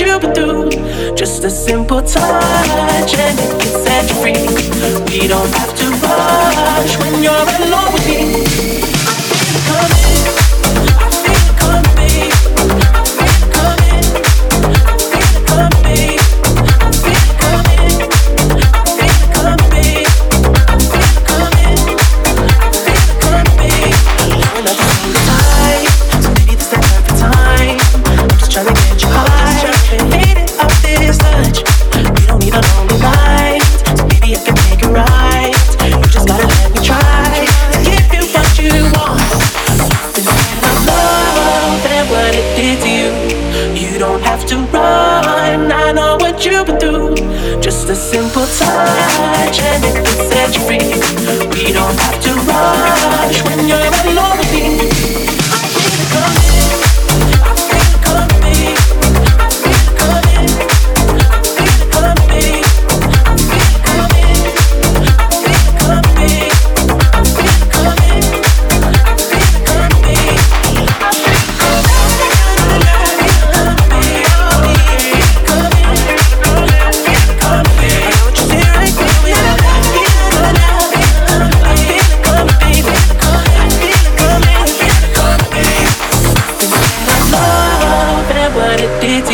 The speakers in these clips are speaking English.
you've been through. Just a simple touch and it can set you free. We don't have to rush when you're alone to run. I know what you've been through. Just a simple touch and it can set you free. We don't have to rush.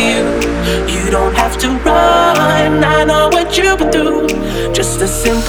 you. You don't have to run. I know what you've been through. Just a simple